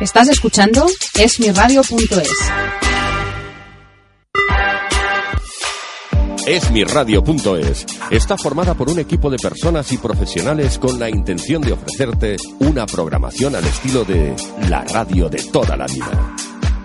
Estás escuchando esmiradio.es. Esmiradio.es está formada por un equipo de personas y profesionales con la intención de ofrecerte una programación al estilo de la radio de toda la vida.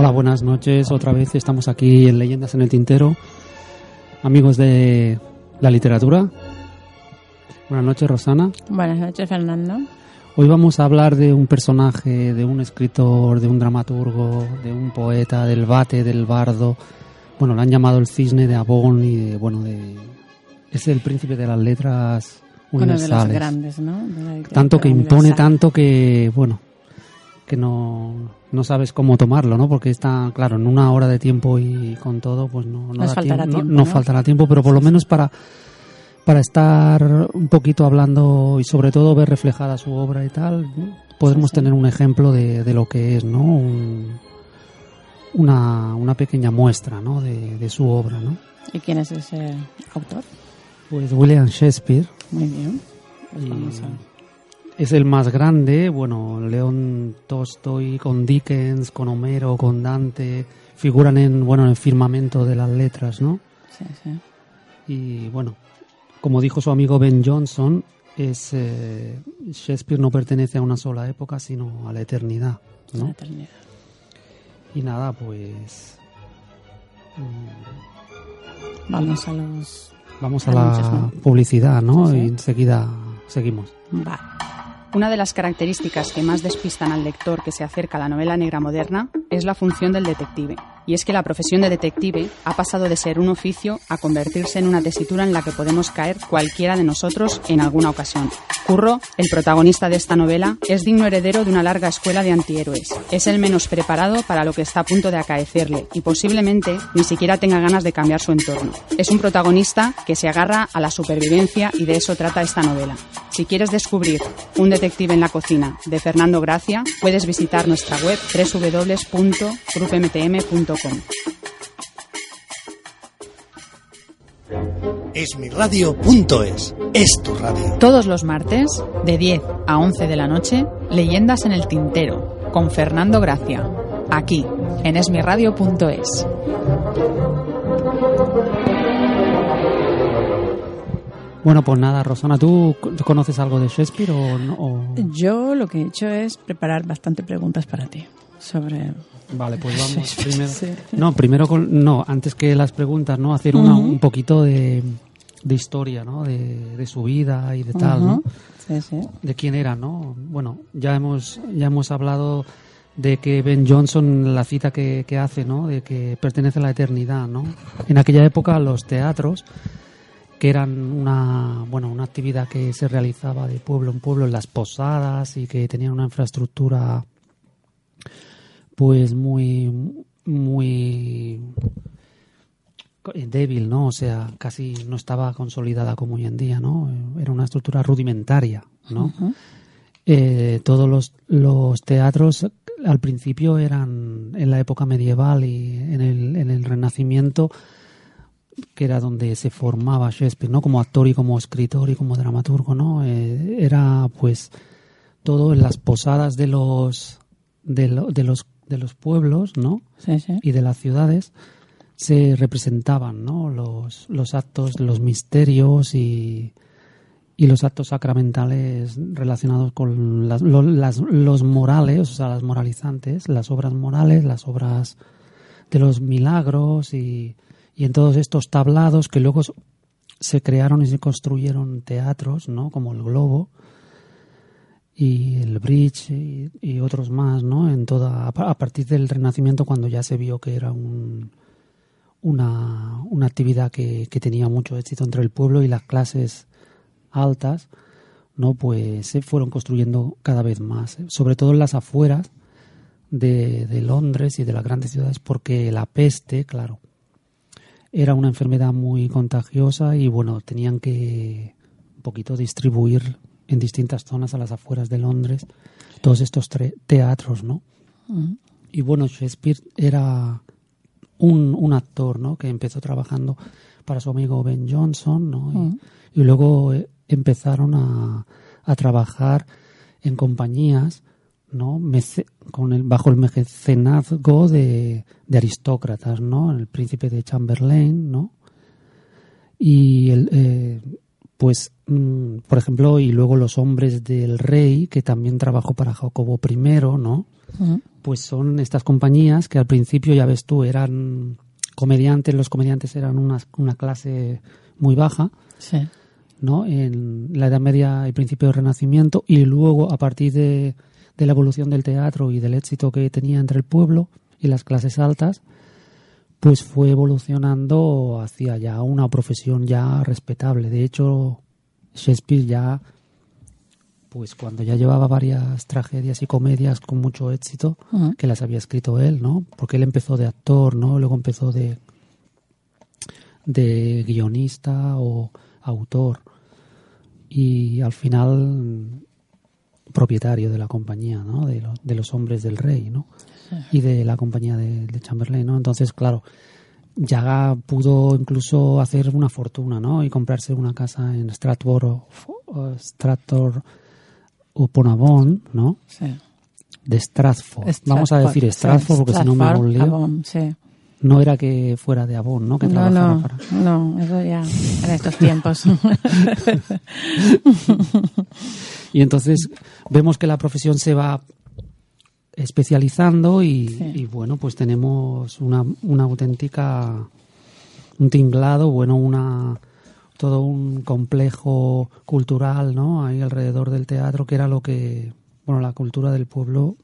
Hola, buenas noches. Otra vez estamos aquí en Leyendas en el Tintero. Amigos de la literatura. Buenas noches, Rosana. Buenas noches, Fernando. Hoy vamos a hablar de un personaje, de un escritor, de un dramaturgo, de un poeta, del bate, del bardo. Bueno, lo han llamado el cisne de Abón y de, bueno, de... Es el príncipe de las letras universales. De los grandes, ¿no? tanto que impone tanto que, bueno, que no, no sabes cómo tomarlo, ¿no? Porque está, claro, en una hora de tiempo y con todo, pues no, no, Nos faltará tiempo, tiempo, no, ¿no? faltará tiempo, pero por lo menos para, para estar un poquito hablando y sobre todo ver reflejada su obra y tal, podemos tener un ejemplo de, de lo que es, ¿no? Un- una, una pequeña muestra, ¿no? De, de su obra, ¿no? ¿Y quién es ese autor? Pues William Shakespeare. Muy bien. Pues y vamos a- es el más grande, bueno, León Tolstoy con Dickens, con Homero, con Dante, figuran en, bueno, en el firmamento de las letras, ¿no? Sí, sí. Y bueno, como dijo su amigo Ben Johnson, es eh, Shakespeare no pertenece a una sola época, sino a la eternidad, La ¿no? eternidad. Y nada, pues mm, Vamos a los... vamos a la ¿no? publicidad, ¿no? Sí, sí. Y enseguida seguimos. Va. Una de las características que más despistan al lector que se acerca a la novela negra moderna es la función del detective. Y es que la profesión de detective ha pasado de ser un oficio a convertirse en una tesitura en la que podemos caer cualquiera de nosotros en alguna ocasión. Curro, el protagonista de esta novela, es digno heredero de una larga escuela de antihéroes. Es el menos preparado para lo que está a punto de acaecerle y posiblemente ni siquiera tenga ganas de cambiar su entorno. Es un protagonista que se agarra a la supervivencia y de eso trata esta novela. Si quieres descubrir Un detective en la cocina de Fernando Gracia, puedes visitar nuestra web www.grupmtm.com. Esmiradio.es es tu radio. Todos los martes, de 10 a 11 de la noche, Leyendas en el Tintero, con Fernando Gracia, aquí, en esmiradio.es. Bueno, pues nada, Rosana, ¿tú conoces algo de Shakespeare o no? O- Yo lo que he hecho es preparar bastante preguntas para ti sobre... Vale, pues vamos primero. sí. No, primero con, no, antes que las preguntas, ¿no? Hacer una, Ujú. un poquito de, de historia, ¿no? De, de su vida y de tal, ¿no? Ujú. Sí, sí. De quién era, ¿no? Bueno, ya hemos, ya hemos hablado de que Ben Johnson, la cita que, que hace, ¿no? De que pertenece a la eternidad, ¿no? En aquella época los teatros, que eran una, bueno, una actividad que se realizaba de pueblo en pueblo en las posadas y que tenían una infraestructura pues muy muy débil, ¿no? O sea, casi no estaba consolidada como hoy en día, ¿no? Era una estructura rudimentaria, ¿no? Eh, todos los, los teatros al principio eran en la época medieval y en el, en el Renacimiento, que era donde se formaba Shakespeare, ¿no? Como actor y como escritor y como dramaturgo, ¿no? Eh, era pues todo en las posadas de los de, lo- de los de los pueblos, ¿no? Sí, sí. y de las ciudades se representaban ¿no? los, los actos, los misterios y, y los actos sacramentales relacionados con las- lo- las- los morales, o sea, las moralizantes, las obras morales, las obras de los milagros y, y en todos estos tablados que luego se crearon y se construyeron teatros, ¿no? Como el Globo y el Bridge y, otros más, ¿no? En toda a pa- a partir del Renacimiento cuando ya se vio que era un una, una una actividad que, que tenía mucho éxito entre el pueblo y las clases altas, ¿no? Pues se fueron construyendo cada vez más, ¿eh? sobre todo en las afueras de, de Londres y de las grandes ciudades, porque la peste, claro, era una enfermedad muy contagiosa y bueno, tenían que un poquito distribuir en distintas zonas a las afueras de Londres todos estos teatros, ¿no? Y bueno, Shakespeare era un, un actor, ¿no? Que empezó trabajando para su amigo Ben Johnson, ¿no? Y, y luego eh, empezaron a, a trabajar en compañías, ¿no? Mece- con el, bajo el mecenazgo de, de aristócratas, ¿no? El príncipe de Chamberlain, ¿no? Y el, eh, pues, mm, por ejemplo, y luego los hombres del rey, que también trabajó para Jacobo I, ¿no? Pues son estas compañías que al principio, ya ves tú, eran comediantes, los comediantes eran una, una clase muy baja, Sí. ¿no? En la Edad Media y principio del Renacimiento, y luego a partir de, de la evolución del teatro y del éxito que tenía entre el pueblo y las clases altas, pues fue evolucionando hacia ya una profesión ya respetable. De hecho, Shakespeare ya, pues cuando ya llevaba varias tragedias y comedias con mucho éxito, que las había escrito él, ¿no? Porque él empezó de actor, ¿no? Luego empezó de, de guionista o autor. Y al final propietario de la compañía, ¿no? De, lo- de los hombres del rey, ¿no? Y de la compañía de, de Chamberlain, ¿no? Entonces, claro, ya pudo incluso hacer una fortuna, ¿no? Y comprarse una casa en Stratford, o- o Stratford upon Avon, ¿no? sí. De Stratford. Vamos a decir Stratford porque si no me hago un lío. Avon, sí. No era que fuera de Avon, ¿no? Que No, trabajara no, para... no, eso ya en estos tiempos. Y entonces vemos que la profesión se va especializando y, Sí. y, bueno, pues tenemos una, una auténtica, un tinglado, bueno, una todo un complejo cultural, ¿no? Ahí alrededor del teatro, que era lo que, bueno, la cultura del pueblo,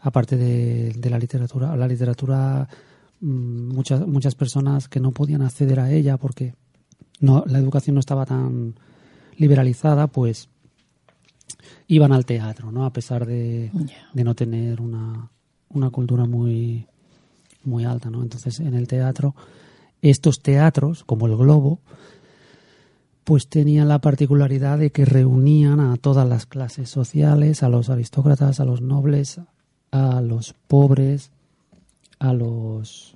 aparte de, de la literatura, la literatura, mm, muchas, muchas personas que no podían acceder a ella porque no, la educación no estaba tan liberalizada, pues iban al teatro, ¿no? A pesar de, de no tener una, una cultura muy, muy alta, ¿no? Entonces, en el teatro, estos teatros, como el Globo, pues tenían la particularidad de que reunían a todas las clases sociales, a los aristócratas, a los nobles, a los pobres, a los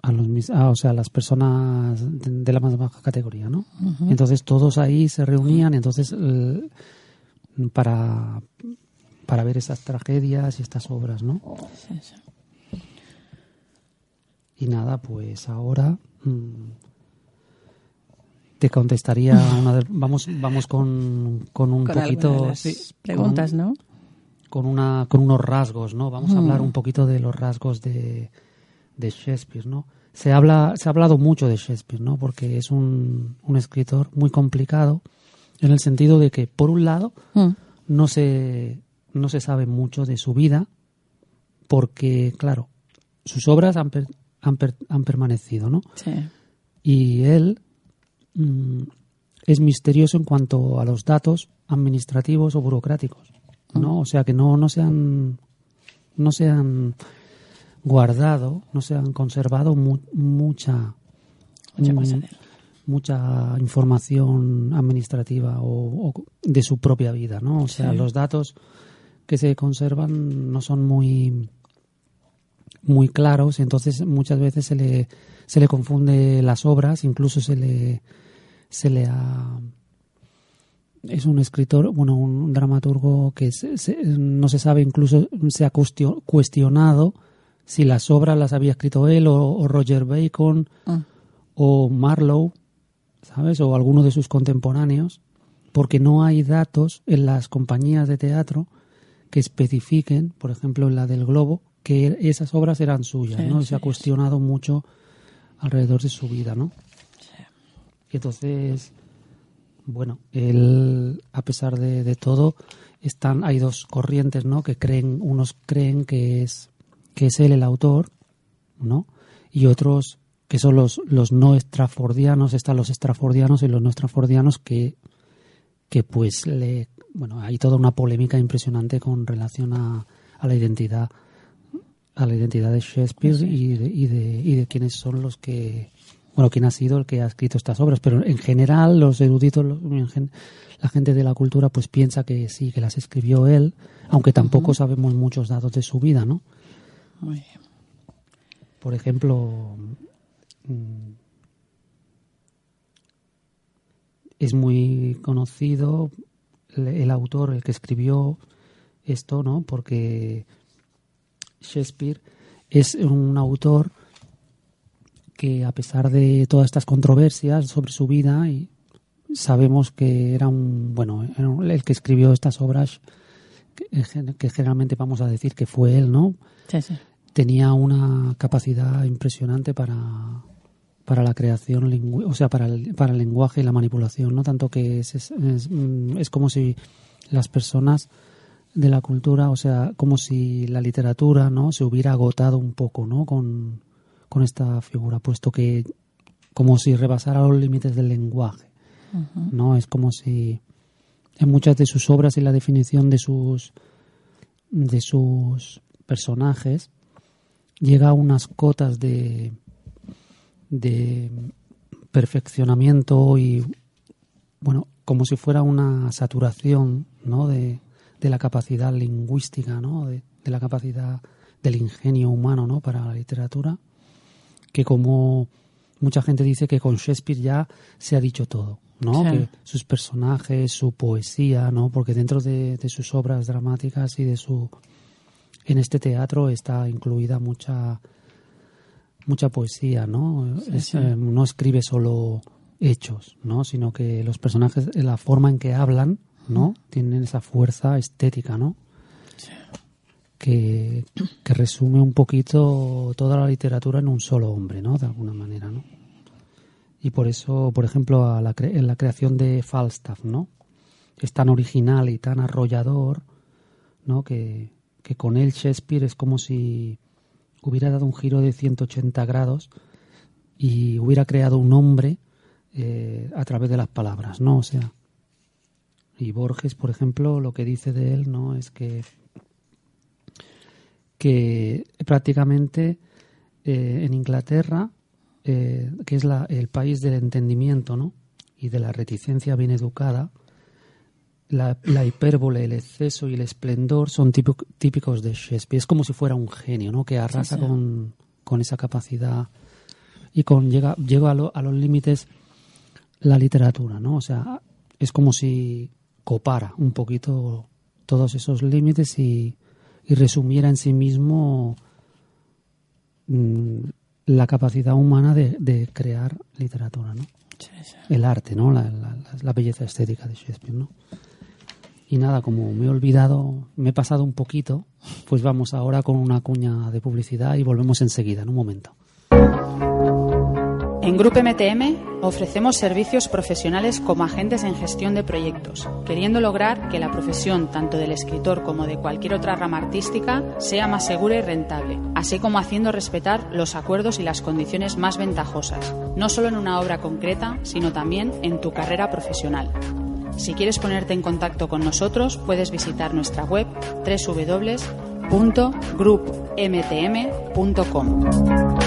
a los mis- ah, o sea, a las personas de, de la más baja categoría, ¿no? Entonces todos ahí se reunían, entonces el- para para ver esas tragedias y estas obras, ¿no? Sí, sí. Y nada, pues ahora mm, te contestaría una de- vamos vamos con, con un Con poquito alguna de las sí, preguntas, con, ¿no? con una con unos rasgos, ¿no? Vamos a Mm. hablar un poquito de los rasgos de, de Shakespeare, ¿no? Se habla se ha hablado mucho de Shakespeare, ¿no? Porque es un, un escritor muy complicado en el sentido de que por un lado Mm. no se no se sabe mucho de su vida porque claro sus obras han, per- han, per- han permanecido no Sí. y él mm, es misterioso en cuanto a los datos administrativos o burocráticos no o sea que no no se han no se han guardado no se han conservado mu- mucha Mucha mm, cosa de él. Mucha información administrativa o, o de su propia vida, ¿no? O sea, Sí. los datos que se conservan no son muy muy claros, entonces muchas veces se le se le confunde las obras, incluso se le se le ha es un escritor, bueno, un dramaturgo que se- se- no se sabe, incluso se ha cuestio- cuestionado si las obras las había escrito él o, o Roger Bacon Mm. o Marlowe, ¿sabes? O alguno de sus contemporáneos, porque no hay datos en las compañías de teatro que especifiquen, por ejemplo, en la del Globo, que esas obras eran suyas, Sí, ¿no? Se ha cuestionado mucho alrededor de su vida, ¿no? Y entonces, bueno, él, a pesar de, de todo, están, hay dos corrientes, ¿no? Que creen, unos creen que es, que es él el autor, ¿no? Y otros que son los, los no estrafordianos, están los estrafordianos y los no estrafordianos que, que pues le, bueno, hay toda una polémica impresionante con relación a, a la identidad a la identidad de Shakespeare y de, y de, y de quiénes son los que bueno, quién ha sido el que ha escrito estas obras, pero en general los eruditos, la gente de la cultura, pues piensa que sí, que las escribió él, aunque tampoco sabemos muchos datos de su vida, ¿no? Muy bien. Por ejemplo, es muy conocido el, autor, el que escribió esto, ¿no? Porque Shakespeare es un autor que a pesar de todas estas controversias sobre su vida, y sabemos que era un, bueno, el que escribió estas obras, que, que, generalmente vamos a decir que fue él, ¿no? Sí, sí. Tenía una capacidad impresionante para, para la creación, o sea, para el, para el lenguaje y la manipulación, ¿no? Tanto que es, es, es, es como si las personas de la cultura, o sea, como si la literatura, ¿no? Se hubiera agotado un poco, ¿no? Con, con esta figura, puesto que como si rebasara los límites del lenguaje, uh -huh. ¿no? Es como si en muchas de sus obras y la definición de sus de sus personajes llega a unas cotas de de perfeccionamiento y bueno, como si fuera una saturación, ¿no? de, de la capacidad lingüística, ¿no? De, de la capacidad del ingenio humano, ¿no? para la literatura que como mucha gente dice que con Shakespeare ya se ha dicho todo, ¿no? Sí. Que sus personajes, su poesía, ¿no? Porque dentro de, de, sus obras dramáticas y de su en este teatro está incluida mucha mucha poesía, ¿no? Sí, es, sí. Eh, no escribe solo hechos, ¿no? Sino que los personajes, la forma en que hablan, ¿no? Tienen esa fuerza estética, ¿no? Sí que, que, resume un poquito toda la literatura en un solo hombre, ¿no? De alguna manera, ¿no? Y por eso, por ejemplo, a la en la creación de Falstaff, ¿no? Es tan original y tan arrollador, ¿no? Que, que con él Shakespeare es como si hubiera dado un giro de 180 grados y hubiera creado un hombre eh, a través de las palabras, ¿no? O sea, y Borges, por ejemplo, lo que dice de él, ¿no? Es que que prácticamente eh, en Inglaterra, eh, que es la, el país del entendimiento ¿no? y de la reticencia bien educada, la, la, hipérbole, el exceso y el esplendor son típico, típicos de Shakespeare. Es como si fuera un genio ¿no? que arrasa sí, sí. Con, con, esa capacidad y con llega, llega a, lo, a los límites la literatura. ¿no? O sea, es como si copara un poquito todos esos límites y y resumiera en sí mismo mmm, la capacidad humana de, de crear literatura, ¿no? El arte, ¿no? La, la, la, belleza estética de Shakespeare, ¿no? Y nada, como me he olvidado, me he pasado un poquito, pues vamos ahora con una cuña de publicidad y volvemos enseguida, en un momento. En Grupo MTM ofrecemos servicios profesionales como agentes en gestión de proyectos, queriendo lograr que la profesión tanto del escritor como de cualquier otra rama artística sea más segura y rentable, así como haciendo respetar los acuerdos y las condiciones más ventajosas, no solo en una obra concreta, sino también en tu carrera profesional. Si quieres ponerte en contacto con nosotros, puedes visitar nuestra web www.groupmtm.com.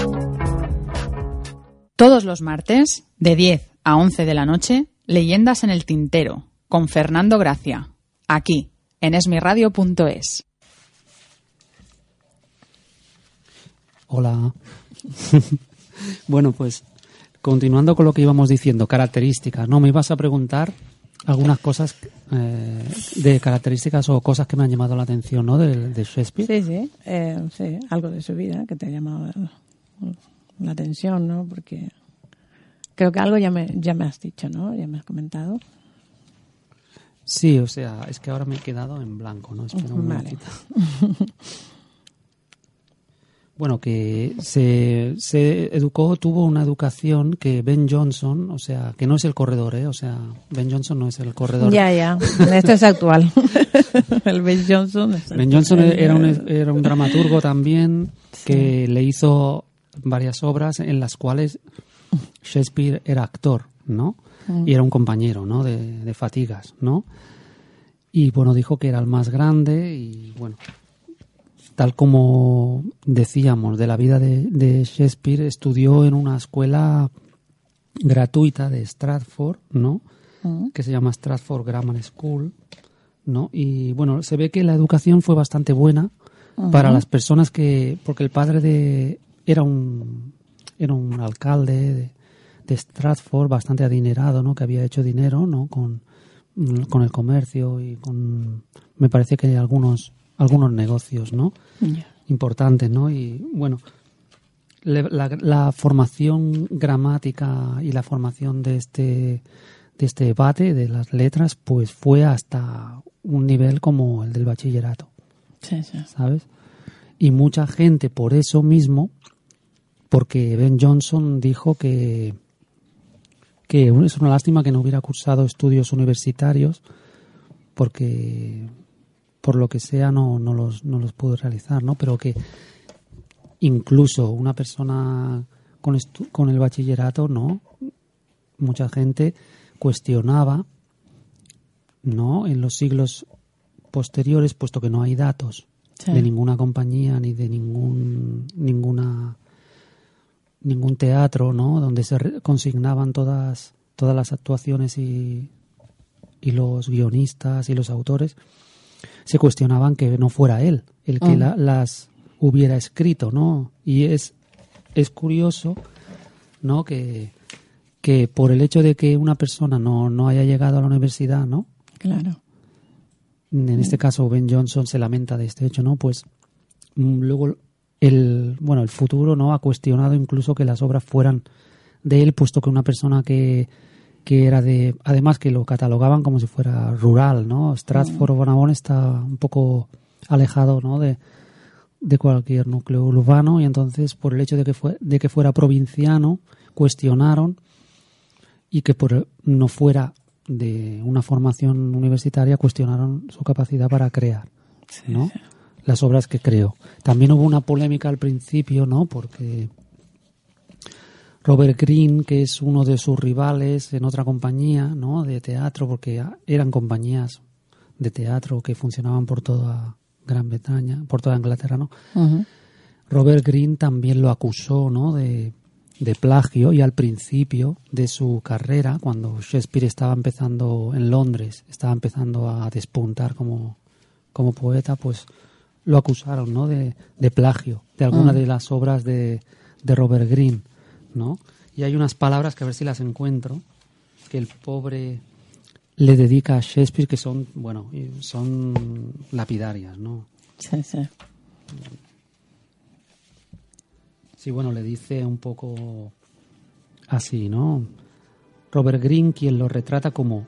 Todos los martes, de 10 a 11 de la noche, Leyendas en el Tintero, con Fernando Gracia, aquí, en esmiradio.es. Hola. bueno, pues continuando con lo que íbamos diciendo, características, ¿no? Me ibas a preguntar algunas cosas eh, de características o cosas que me han llamado la atención, ¿no? De, de Shakespeare. Sí, sí, eh, sí, algo de su vida que te ha llamado la atención, ¿no? Porque creo que algo ya me, ya me has dicho, ¿no? Ya me has comentado. Sí, o sea, es que ahora me he quedado en blanco, ¿no? Espera un vale. Bueno, que se, se educó, tuvo una educación que Ben Johnson, o sea, que no es el corredor, ¿eh? O sea, Ben Johnson no es el corredor. Ya, ya, esto es actual. el Ben Johnson. Es ben Johnson era un, era un dramaturgo también que sí. le hizo varias obras en las cuales Shakespeare era actor, ¿no? Y era un compañero, ¿no? De, de fatigas, ¿no? Y bueno, dijo que era el más grande y bueno, tal como decíamos de la vida de, de Shakespeare, estudió en una escuela gratuita de Stratford, ¿no? Que se llama Stratford Grammar School, ¿no? Y bueno, se ve que la educación fue bastante buena para las personas que, porque el padre de era un era un alcalde de, de Stratford bastante adinerado, ¿no? Que había hecho dinero, ¿no? Con, con el comercio y con, me parece que algunos algunos negocios, ¿no? Importantes, ¿no? Y bueno, la, la, formación gramática y la formación de este de este debate de las letras, pues fue hasta un nivel como el del bachillerato, Sí, sí. ¿sabes? Y mucha gente por eso mismo, porque Ben Johnson dijo que que es una lástima que no hubiera cursado estudios universitarios, porque por lo que sea no, no, los, no los pudo realizar, ¿no? Pero que incluso una persona con, estu- con el bachillerato, ¿no? Mucha gente cuestionaba, ¿no? En los siglos posteriores, puesto que no hay datos Sí. de ninguna compañía ni de ningún ninguna ningún teatro, ¿no? Donde se consignaban todas todas las actuaciones y y los guionistas y los autores se cuestionaban que no fuera él el que Mm. la- las hubiera escrito, ¿no? Y es es curioso, ¿no? Que que por el hecho de que una persona no, no haya llegado a la universidad, ¿no? Claro. en este caso Ben Johnson se lamenta de este hecho, ¿no? Pues mm, luego el bueno el futuro no ha cuestionado incluso que las obras fueran de él, puesto que una persona que que era de además que lo catalogaban como si fuera rural, ¿no? Stratford Bonabon está un poco alejado, ¿no? De de cualquier núcleo urbano y entonces por el hecho de que fue de que fuera provinciano cuestionaron y que por no fuera de una formación universitaria cuestionaron su capacidad para crear, ¿no? Las obras que creó. También hubo una polémica al principio, ¿no? Porque Robert Greene, que es uno de sus rivales en otra compañía, ¿no? De teatro, porque eran compañías de teatro que funcionaban por toda Gran Bretaña, por toda Inglaterra, ¿no? Robert Greene también lo acusó ¿no? de, de plagio y al principio de su carrera, cuando Shakespeare estaba empezando en Londres, estaba empezando a despuntar como, como poeta, pues lo acusaron ¿no? de, de plagio de alguna Mm. de las obras de, de Robert Greene. ¿no? Y hay unas palabras que a ver si las encuentro, que el pobre le dedica a Shakespeare que son, bueno, son lapidarias, ¿no? Sí, sí. Sí, bueno, le dice un poco así, ¿no? Robert Greene, quien lo retrata como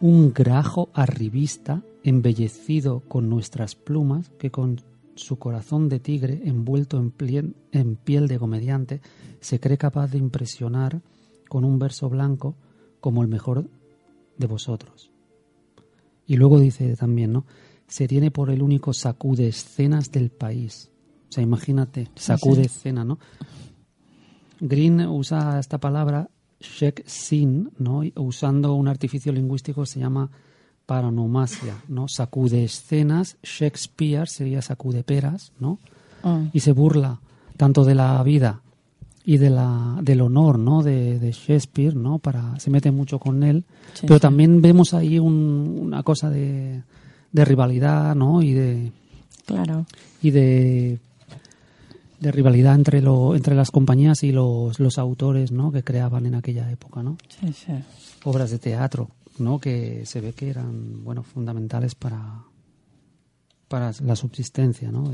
un grajo arribista embellecido con nuestras plumas, que con su corazón de tigre envuelto en, plien- en piel de comediante, se cree capaz de impresionar con un verso blanco como el mejor de vosotros. Y luego dice también, ¿no? Se tiene por el único sacude escenas del país. O sea, imagínate, sacude escena, ¿no? Green usa esta palabra shek sin, ¿no? Usando un artificio lingüístico se llama paronomasia, ¿no? Sacude escenas, Shakespeare sería sacude peras, ¿no? Mm. Y se burla tanto de la vida y de la del honor, ¿no? De, de Shakespeare, ¿no? Para se mete mucho con él, Sí, pero sí. también vemos ahí un- una cosa de, de rivalidad, ¿no? Y de Claro. y de, de rivalidad entre lo, entre las compañías y los, los autores ¿no? que creaban en aquella época ¿no? Sí, sí. obras de teatro ¿no? que se ve que eran bueno fundamentales para para la subsistencia ¿no?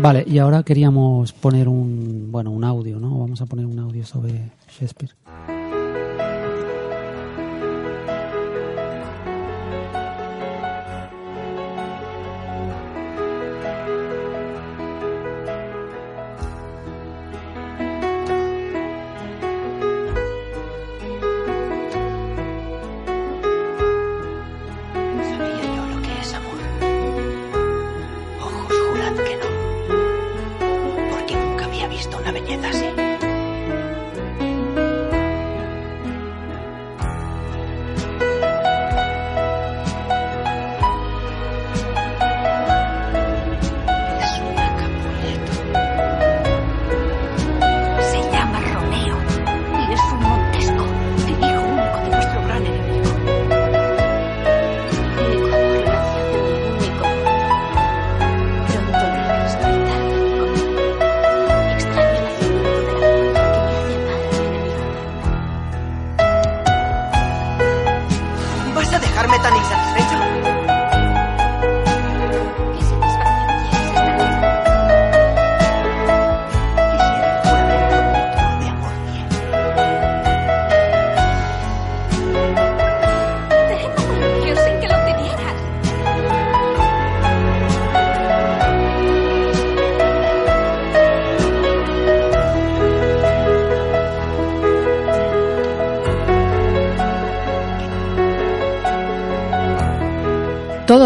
Vale, y ahora queríamos poner un bueno un audio, ¿no? Vamos a poner un audio sobre Shakespeare.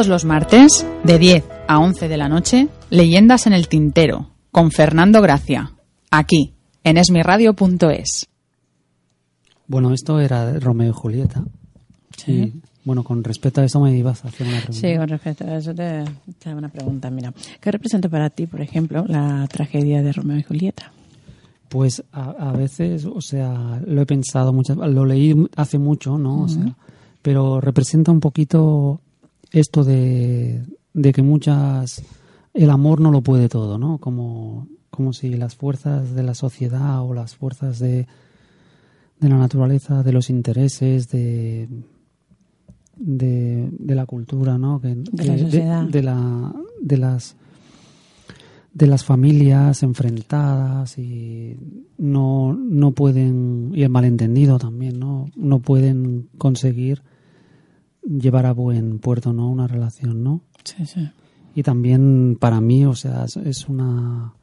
Todos los martes, de 10 a 11 de la noche, Leyendas en el Tintero, con Fernando Gracia, aquí, en esmiradio.es. Bueno, esto era Romeo y Julieta. Sí. Y, bueno, con respecto a eso me ibas a hacer una pregunta. Sí, con respecto a eso te, te hago una pregunta. Mira, ¿qué representa para ti, por ejemplo, la tragedia de Romeo y Julieta? Pues a, a veces, o sea, lo he pensado muchas lo leí hace mucho, ¿no? O sea, pero representa un poquito esto de, de que muchas el amor no lo puede todo, ¿no? Como, como si las fuerzas de la sociedad o las fuerzas de, de la naturaleza, de los intereses, de, de, de la cultura, ¿no? Que, De la sociedad. de la, de las de las familias enfrentadas y no, no pueden, y el malentendido también, ¿no? No pueden conseguir llevar a buen puerto, ¿no? Una relación, ¿no? Sí, sí. Y también para mí, o sea, es, una...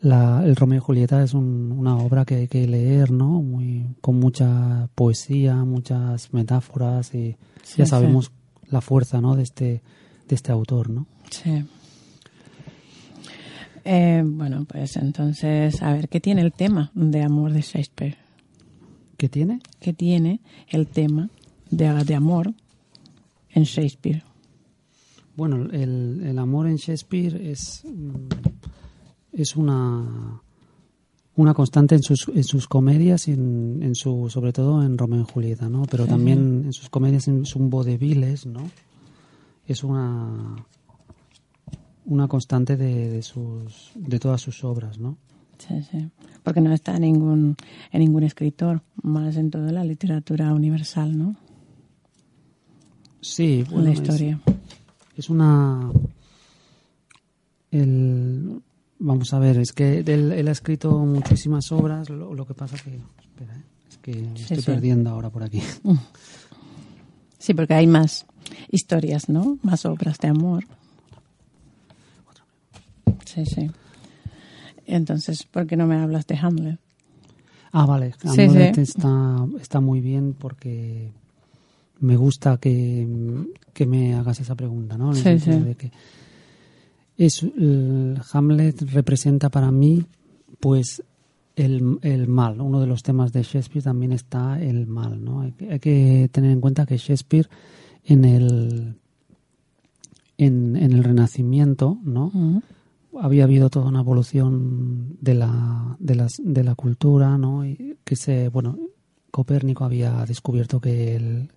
La, el Romeo y Julieta es un- una obra que hay que leer, ¿no? Muy, con mucha poesía, muchas metáforas y Sí, ya sí. sabemos la fuerza, ¿no? De este, de este autor, ¿no? Sí. Eh, bueno, pues entonces, a ver, ¿qué tiene el tema de amor de Shakespeare? ¿Qué tiene? ¿Qué tiene el tema de, de amor en Shakespeare? Bueno, el, el amor en Shakespeare es, mm, es una, una constante en sus, en sus comedias y en, en su, sobre todo en Romeo y Julieta, ¿no? Pero también en sus comedias es un vaudevilles, ¿no? Es una, una constante de, de, sus, de todas sus obras, ¿no? Sí, sí. Porque no está ningún, en ningún escritor, más en toda la literatura universal, ¿no? Sí, bueno, la historia. Es una. El, vamos a ver, es que él, él ha escrito muchísimas obras, lo, lo que pasa que. Espera, ¿eh? es que me Sí, estoy sí. perdiendo ahora por aquí. Sí, porque hay más historias, ¿no? Más obras de amor. Sí, sí. Entonces, ¿por qué no me hablas de Hamlet? Ah, vale, Hamlet sí. Está, está muy bien porque me gusta que, que me hagas esa pregunta, ¿no? En el Sí, de que es, el Hamlet representa para mí, pues, el, el mal. Uno de los temas de Shakespeare también está el mal, ¿no? Hay que, hay que tener en cuenta que Shakespeare en el en, en el Renacimiento, ¿no? Había habido toda una evolución de la, de las, de la cultura, ¿no? Y que se, bueno, Copérnico había descubierto que el,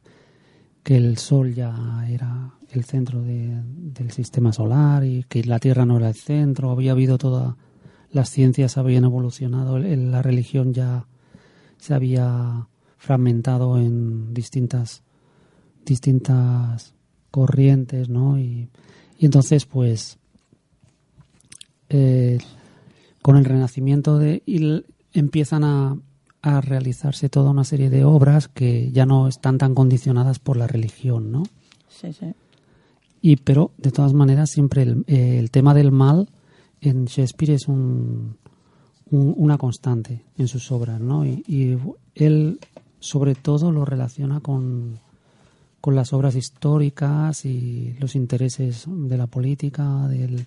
que el Sol ya era el centro de- del sistema solar y que la Tierra no era el centro. Había habido toda, las ciencias habían evolucionado, la religión ya se había fragmentado en distintas, distintas corrientes, ¿no? Y, entonces, pues, eh, con el renacimiento de y empiezan a, a realizarse toda una serie de obras que ya no están tan condicionadas por la religión, ¿no? Sí, sí. Y pero de todas maneras siempre el, eh, el tema del mal en Shakespeare es un, un- una constante en sus obras, ¿no? Y, y él sobre todo lo relaciona con con las obras históricas y los intereses de la política, del,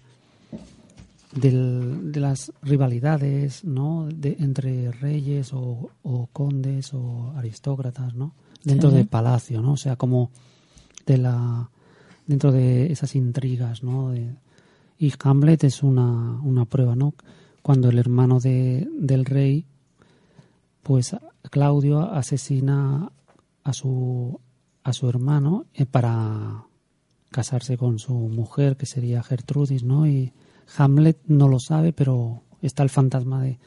del- de las rivalidades ¿no? de, entre reyes o, o condes o aristócratas ¿no? dentro Sí. del palacio, ¿no? o sea, como de la dentro de esas intrigas, ¿no? De- y Hamlet es una, una prueba, ¿no? Cuando el hermano de, del rey, pues Claudio asesina a su a su hermano eh, para casarse con su mujer, que sería Gertrudis, ¿no? Y Hamlet no lo sabe, pero está el fantasma de,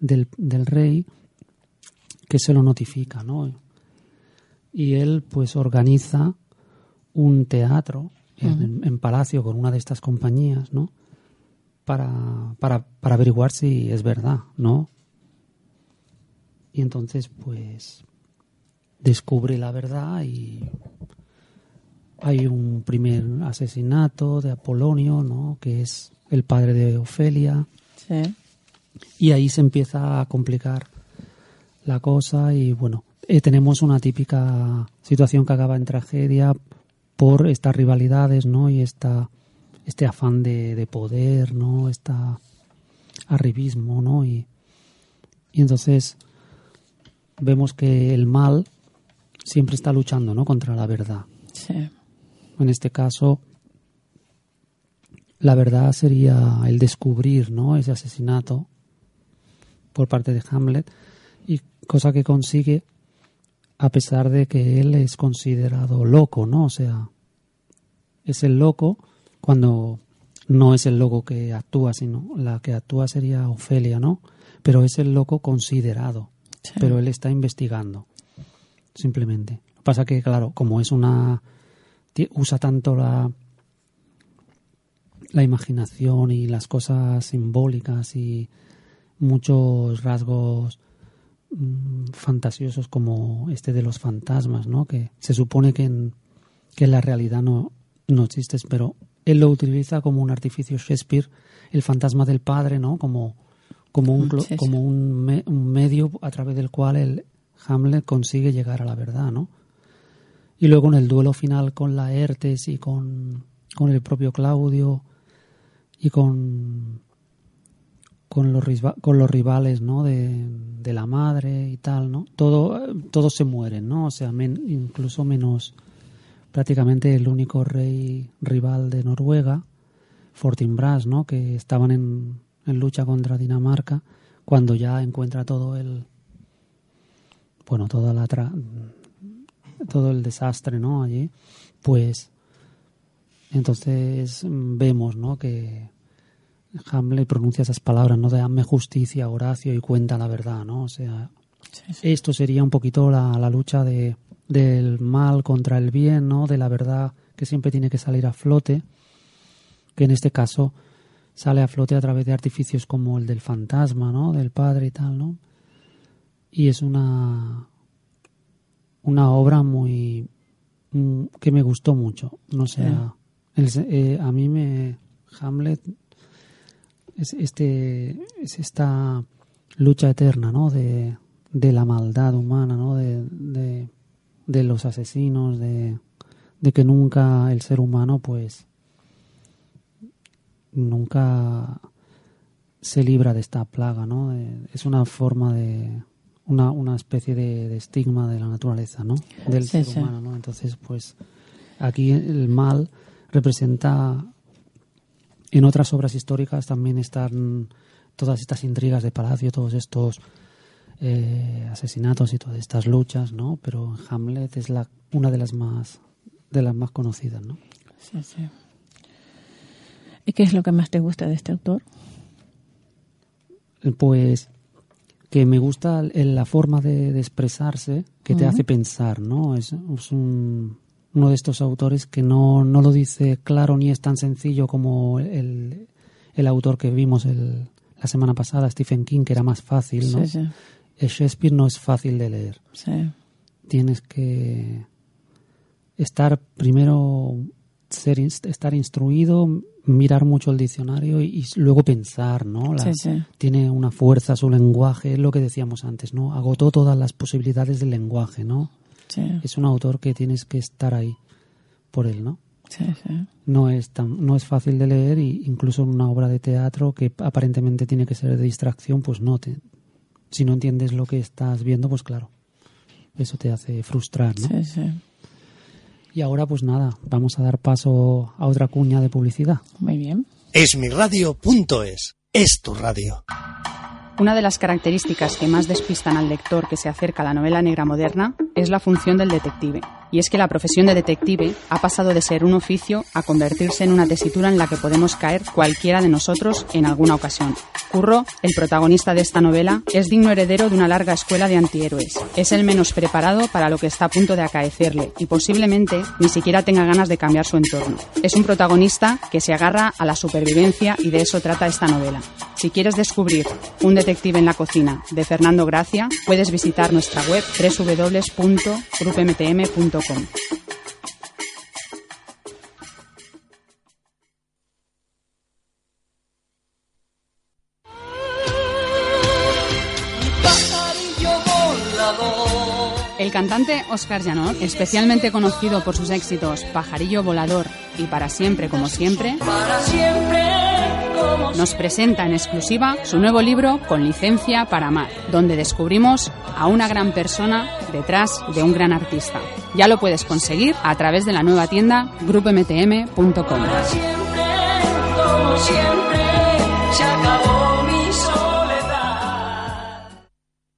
del, del rey que se lo notifica, ¿no? Y él, pues, organiza un teatro en, en Palacio con una de estas compañías, ¿no? Para, para, para averiguar si es verdad, ¿no? Y entonces, pues, descubre la verdad y hay un primer asesinato de Apolonio, ¿no? Que es el padre de Ofelia. Sí. Y ahí se empieza a complicar la cosa y bueno, eh, tenemos una típica situación que acaba en tragedia por estas rivalidades, ¿no? Y esta, este afán de, de poder, ¿no? Esta arribismo, ¿no? Y, y entonces vemos que el mal siempre está luchando, ¿no? Contra la verdad. Sí. En este caso, la verdad sería el descubrir, ¿no? Ese asesinato por parte de Hamlet y cosa que consigue a pesar de que él es considerado loco, ¿no? O sea, es el loco cuando no es el loco que actúa, sino la que actúa sería Ofelia, ¿no? Pero es el loco considerado, Sí. pero él está investigando, simplemente. Lo que pasa que, claro, como es una... usa tanto la la imaginación y las cosas simbólicas y muchos rasgos mm, fantasiosos como este de los fantasmas, ¿no? Que se supone que en, que en la realidad no, no existe, pero él lo utiliza como un artificio Shakespeare, el fantasma del padre, ¿no? Como, como, un, como un, me- un medio a través del cual el Hamlet consigue llegar a la verdad, ¿no? Y luego en el duelo final con Laertes y con, con el propio Claudio y con con los con los rivales no de, de la madre y tal no todo todos se mueren no o sea incluso menos prácticamente el único rey rival de Noruega Fortinbras no que estaban en, en lucha contra Dinamarca cuando ya encuentra todo el bueno toda la tra- todo el desastre no allí pues entonces vemos no que Hamlet pronuncia esas palabras, ¿no? De hazme justicia, Horacio, y cuenta la verdad, ¿no? O sea, Sí, sí. esto sería un poquito la, la lucha de, del mal contra el bien, ¿no? De la verdad que siempre tiene que salir a flote, que en este caso sale a flote a través de artificios como el del fantasma, ¿no? Del padre y tal, ¿no? Y es una una obra muy mm, que me gustó mucho, no sé, a, el eh, a mí me Hamlet es este es esta lucha eterna, ¿no? De, de la maldad humana, ¿no? De, de, de los asesinos, de, de que nunca el ser humano, pues, nunca se libra de esta plaga, ¿no? De- es una forma de una, una especie de, de estigma de la naturaleza, ¿no? Del Sí, ser sí. humano, ¿no? Entonces, pues, aquí el mal representa en otras obras históricas también están todas estas intrigas de palacio, todos estos eh, asesinatos y todas estas luchas, ¿no? Pero Hamlet es la una de las más de las más conocidas, ¿no? Sí, sí. ¿Y qué es lo que más te gusta de este autor? Pues que me gusta la forma de, de expresarse que te hace pensar, ¿no? Es, es un- uno de estos autores que no, no lo dice claro ni es tan sencillo como el, el autor que vimos el- la semana pasada, Stephen King, que era más fácil, ¿no? Sí, sí. El Shakespeare no es fácil de leer. Sí. Tienes que estar primero ser estar instruido, mirar mucho el diccionario y, y luego pensar, ¿no? La-. Tiene una fuerza su lenguaje, es lo que decíamos antes, ¿no? Agotó todas las posibilidades del lenguaje, ¿no? Sí, Es un autor que tienes que estar ahí por él, ¿no? sí, sí. No es tan, no es fácil de leer y incluso en una obra de teatro que aparentemente tiene que ser de distracción, pues no te si no entiendes lo que estás viendo, pues claro. Eso te hace frustrar, ¿no? Sí, sí. Y ahora pues nada, vamos a dar paso a otra cuña de publicidad. Muy bien. Esmiradio.es es tu radio. Una de las características que más despistan al lector que se acerca a la novela negra moderna es la función del detective. Y es que la profesión de detective ha pasado de ser un oficio a convertirse en una tesitura en la que podemos caer cualquiera de nosotros en alguna ocasión. Curro, el protagonista de esta novela, es digno heredero de una larga escuela de antihéroes. Es el menos preparado para lo que está a punto de acaecerle y posiblemente ni siquiera tenga ganas de cambiar su entorno. Es un protagonista que se agarra a la supervivencia y de eso trata esta novela. Si quieres descubrir Un detective en la cocina de Fernando Gracia, puedes visitar nuestra web www.grupmtm.com. El cantante Oscar Janot, especialmente conocido por sus éxitos Pajarillo Volador y Para Siempre como Siempre, nos presenta en exclusiva su nuevo libro Con licencia para amar, donde descubrimos a una gran persona detrás de un gran artista. Ya lo puedes conseguir a través de la nueva tienda grupmtm.com.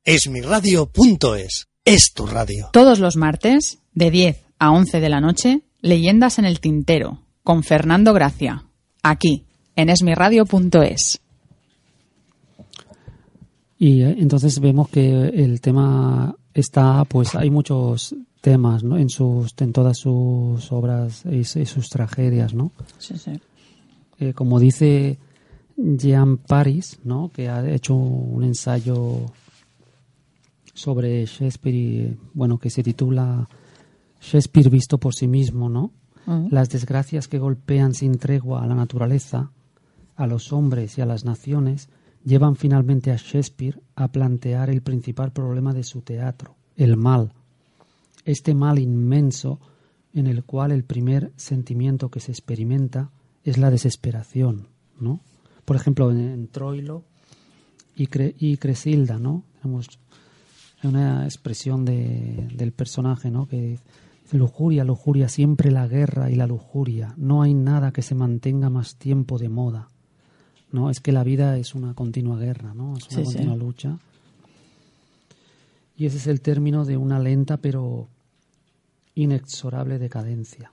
Esmiradio.es es tu radio. Todos los martes, de 10 a 11 de la noche, Leyendas en el Tintero, con Fernando Gracia, aquí, en esmiradio.es. Y eh, entonces vemos que el tema está, pues hay muchos temas ¿no? en, sus, en todas sus obras y, y sus tragedias, ¿no? Sí, sí. Eh, como dice Jean Paris, ¿no? que ha hecho un ensayo sobre Shakespeare, y, bueno, que se titula Shakespeare visto por sí mismo, ¿no? Las desgracias que golpean sin tregua a la naturaleza, a los hombres y a las naciones, llevan finalmente a Shakespeare a plantear el principal problema de su teatro, el mal. Este mal inmenso en el cual el primer sentimiento que se experimenta es la desesperación, ¿no? Por ejemplo, en, Troilo y Cresilda, ¿no? Tenemos una expresión de- del personaje, ¿no? Que dice, lujuria, lujuria, siempre la guerra y la lujuria. No hay nada que se mantenga más tiempo de moda. ¿No? Es que la vida es una continua guerra, ¿no? Es una Sí, sí. continua lucha. Y ese es el término de una lenta pero inexorable decadencia.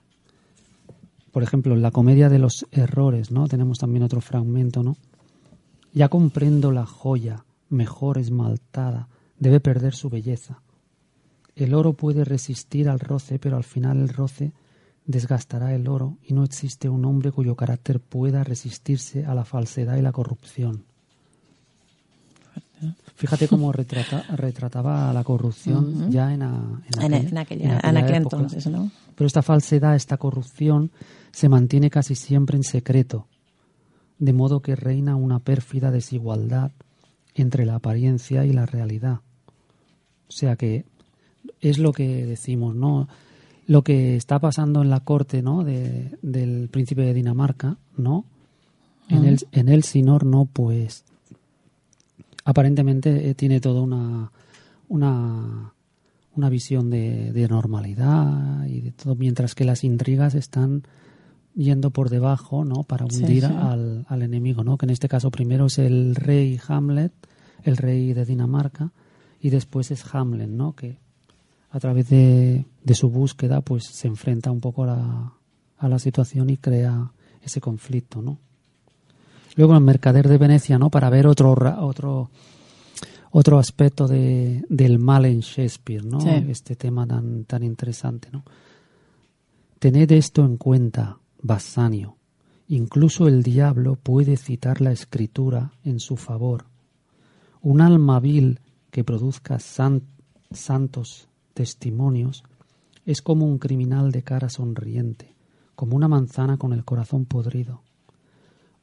Por ejemplo, en la comedia de los errores, ¿no? Tenemos también otro fragmento, ¿no? Ya comprendo la joya, mejor esmaltada, debe perder su belleza. El oro puede resistir al roce, pero al final el roce desgastará el oro y no existe un hombre cuyo carácter pueda resistirse a la falsedad y la corrupción. Fíjate cómo retrata- retrataba la corrupción ya en, a- en En, aquella- en aquella, en en aquella aquel época. entonces, ¿no? Pero esta falsedad, esta corrupción, se mantiene casi siempre en secreto, de modo que reina una pérfida desigualdad entre la apariencia y la realidad. O sea que es lo que decimos, ¿no? Lo que está pasando en la corte, ¿no? De- del príncipe de Dinamarca, ¿no? En el, en no, pues aparentemente eh, tiene toda una, una, una visión de, de normalidad y de todo, mientras que las intrigas están yendo por debajo, ¿no? Para Sí, hundir sí. Al, al enemigo, ¿no? Que en este caso primero es el rey Hamlet, el rey de Dinamarca, y después es Hamlet, ¿no? Que a través de, de su búsqueda, pues se enfrenta un poco a la, a la situación y crea ese conflicto, ¿no? Luego el mercader de Venecia, ¿no? Para ver otro otro otro aspecto de, del mal en Shakespeare, ¿no? Sí. Este tema tan tan interesante, ¿no? Tened esto en cuenta, Bassanio. Incluso el diablo puede citar la escritura en su favor. Un alma vil que produzca san- santos testimonios es como un criminal de cara sonriente, como una manzana con el corazón podrido.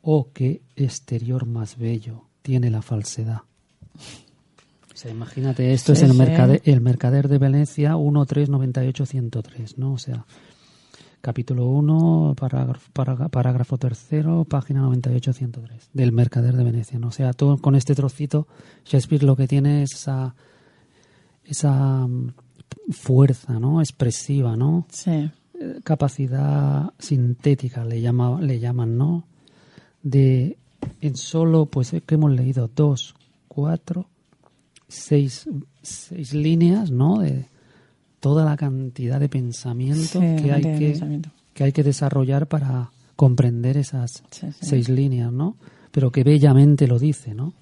Oh, qué exterior más bello tiene la falsedad. O sea, imagínate, esto Sí, es el, sí. mercade- el mercader de Venecia 1398103, ¿no? O sea, capítulo 1, parágrafo, pará- parágrafo tercero, página 98103, del mercader de Venecia, ¿no? O sea, todo con este trocito, Shakespeare lo que tiene es esa, esa mm, fuerza, ¿no? Expresiva, ¿no? Sí. eh, capacidad sintética le llama, le llaman no de en solo pues eh, que hemos leído dos cuatro seis, seis líneas no de toda la cantidad de pensamiento Sí, que hay de que pensamiento. que hay que desarrollar para comprender esas sí. seis líneas no pero que bellamente lo dice no